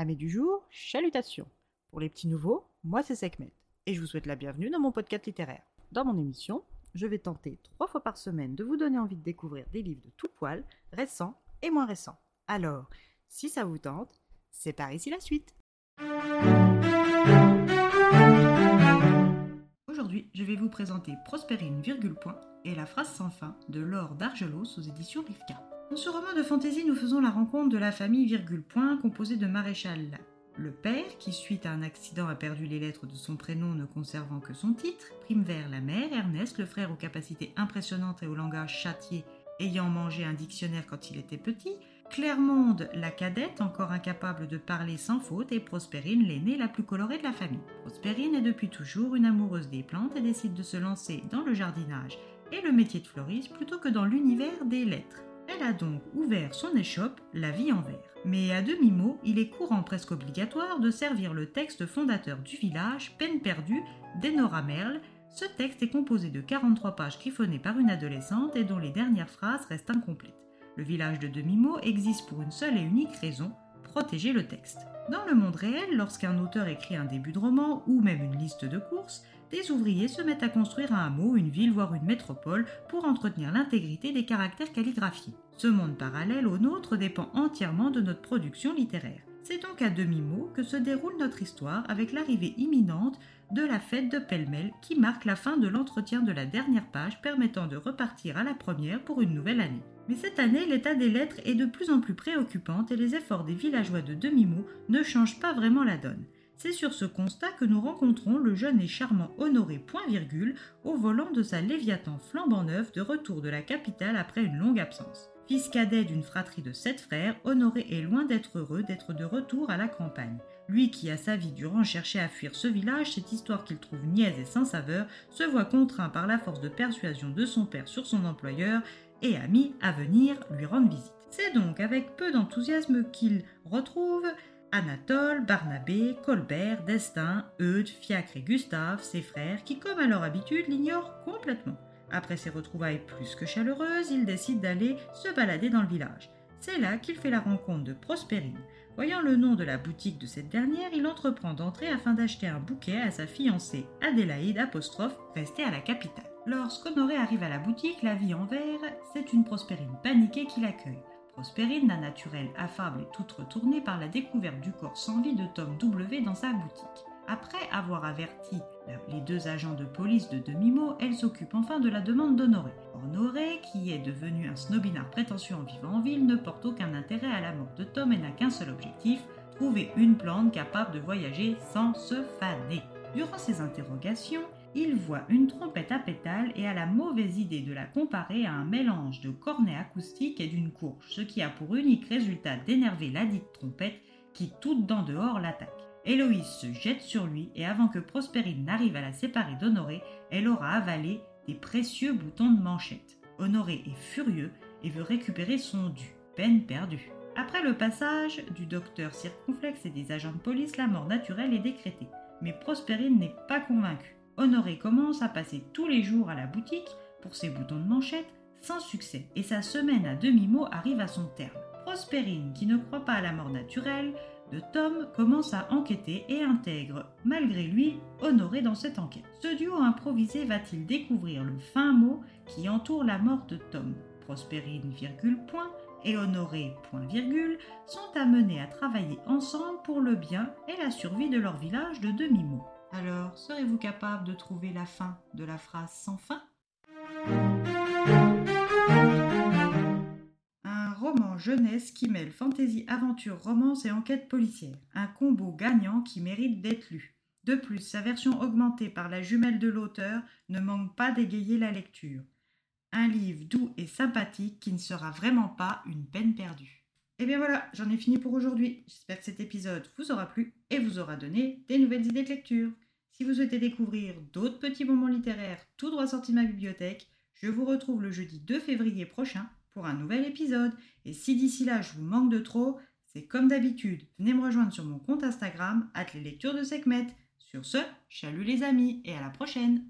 Amis du jour, chalutations. Pour les petits nouveaux, moi c'est Sekhmet et je vous souhaite la bienvenue dans mon podcast littéraire. Dans mon émission, je vais tenter trois fois par semaine de vous donner envie de découvrir des livres de tout poil, récents et moins récents. Alors, si ça vous tente, c'est par ici la suite. Aujourd'hui, je vais vous présenter Prospérine, virgule point et la phrase sans fin de Laure d'Argelos aux éditions Rivka. Dans ce roman de fantaisie, nous faisons la rencontre de la famille virgule point composée de Maréchal le père, qui suite à un accident a perdu les lettres de son prénom ne conservant que son titre, Primevère la mère, Ernest, le frère aux capacités impressionnantes et au langage châtié, ayant mangé un dictionnaire quand il était petit, Clermonde, la cadette, encore incapable de parler sans faute, et Prospérine, l'aînée la plus colorée de la famille. Prospérine est depuis toujours une amoureuse des plantes et décide de se lancer dans le jardinage et le métier de fleuriste plutôt que dans l'univers des lettres. A donc ouvert son échoppe La vie en vert. Mais à demi-mot, il est courant presque obligatoire de servir le texte fondateur du village, Peine perdue, d'Enora Merle. Ce texte est composé de 43 pages griffonnées par une adolescente et dont les dernières phrases restent incomplètes. Le village de demi-mot existe pour une seule et unique raison, protéger le texte. Dans le monde réel, lorsqu'un auteur écrit un début de roman ou même une liste de courses, des ouvriers se mettent à construire un hameau, une ville, voire une métropole pour entretenir l'intégrité des caractères calligraphiés. Ce monde parallèle au nôtre dépend entièrement de notre production littéraire. C'est donc à demi-mot que se déroule notre histoire avec l'arrivée imminente de la fête de pêle-mêle qui marque la fin de l'entretien de la dernière page permettant de repartir à la première pour une nouvelle année. Mais cette année, l'état des lettres est de plus en plus préoccupant et les efforts des villageois de demi-mot ne changent pas vraiment la donne. C'est sur ce constat que nous rencontrons le jeune et charmant Honoré Point Virgule au volant de sa Léviathan flambant neuf de retour de la capitale après une longue absence. Fils cadet d'une fratrie de sept frères, Honoré est loin d'être heureux d'être de retour à la campagne. Lui qui a sa vie durant cherché à fuir ce village, cette histoire qu'il trouve niaise et sans saveur, se voit contraint par la force de persuasion de son père sur son employeur et ami à venir lui rendre visite. C'est donc avec peu d'enthousiasme qu'il retrouve Anatole, Barnabé, Colbert, Destin, Eudes, Fiacre et Gustave, ses frères, qui comme à leur habitude l'ignorent complètement. Après ces retrouvailles plus que chaleureuses, il décide d'aller se balader dans le village. C'est là qu'il fait la rencontre de Prospérine. Voyant le nom de la boutique de cette dernière, il entreprend d'entrer afin d'acheter un bouquet à sa fiancée Adélaïde apostrophe restée à la capitale. Lorsqu'Honoré arrive à la boutique, la vie en verre, c'est une Prospérine paniquée qui l'accueille. Prospérine, d'un naturel affable et toute retournée par la découverte du corps sans vie de Tom W dans sa boutique. Après avoir averti les deux agents de police de demi-mot, elle s'occupe enfin de la demande d'Honoré. Honoré, qui est devenu un snobinard prétentieux en vivant en ville, ne porte aucun intérêt à la mort de Tom et n'a qu'un seul objectif, trouver une plante capable de voyager sans se faner. Durant ces interrogations, il voit une trompette à pétales et a la mauvaise idée de la comparer à un mélange de cornet acoustique et d'une courge, ce qui a pour unique résultat d'énerver la dite trompette qui, toute d'en dehors, l'attaque. Héloïse se jette sur lui et avant que Prospérine n'arrive à la séparer d'Honoré, elle aura avalé des précieux boutons de manchette. Honoré est furieux et veut récupérer son dû. Peine perdue. Après le passage du docteur circonflexe et des agents de police, la mort naturelle est décrétée. Mais Prospérine n'est pas convaincue. Honoré commence à passer tous les jours à la boutique pour ses boutons de manchette sans succès et sa semaine à demi-mot arrive à son terme. Prospérine, qui ne croit pas à la mort naturelle de Tom, commence à enquêter et intègre, malgré lui, Honoré dans cette enquête. Ce duo improvisé va-t-il découvrir le fin mot qui entoure la mort de Tom? Prospérine, point, et Honoré, sont amenés à travailler ensemble pour le bien et la survie de leur village de demi-mot. Alors, serez-vous capable de trouver la fin de la phrase sans fin? Un roman jeunesse qui mêle fantaisie, aventure, romance et enquête policière. Un combo gagnant qui mérite d'être lu. De plus, sa version augmentée par la jumelle de l'auteur ne manque pas d'égayer la lecture. Un livre doux et sympathique qui ne sera vraiment pas une peine perdue. Et eh bien voilà, j'en ai fini pour aujourd'hui. J'espère que cet épisode vous aura plu et vous aura donné des nouvelles idées de lecture. Si vous souhaitez découvrir d'autres petits moments littéraires tout droit sortis de ma bibliothèque, je vous retrouve le jeudi 2 février prochain pour un nouvel épisode. Et si d'ici là je vous manque de trop, c'est comme d'habitude, venez me rejoindre sur mon compte Instagram, at les lectures de Sekhmet. Sur ce, chalut les amis et à la prochaine!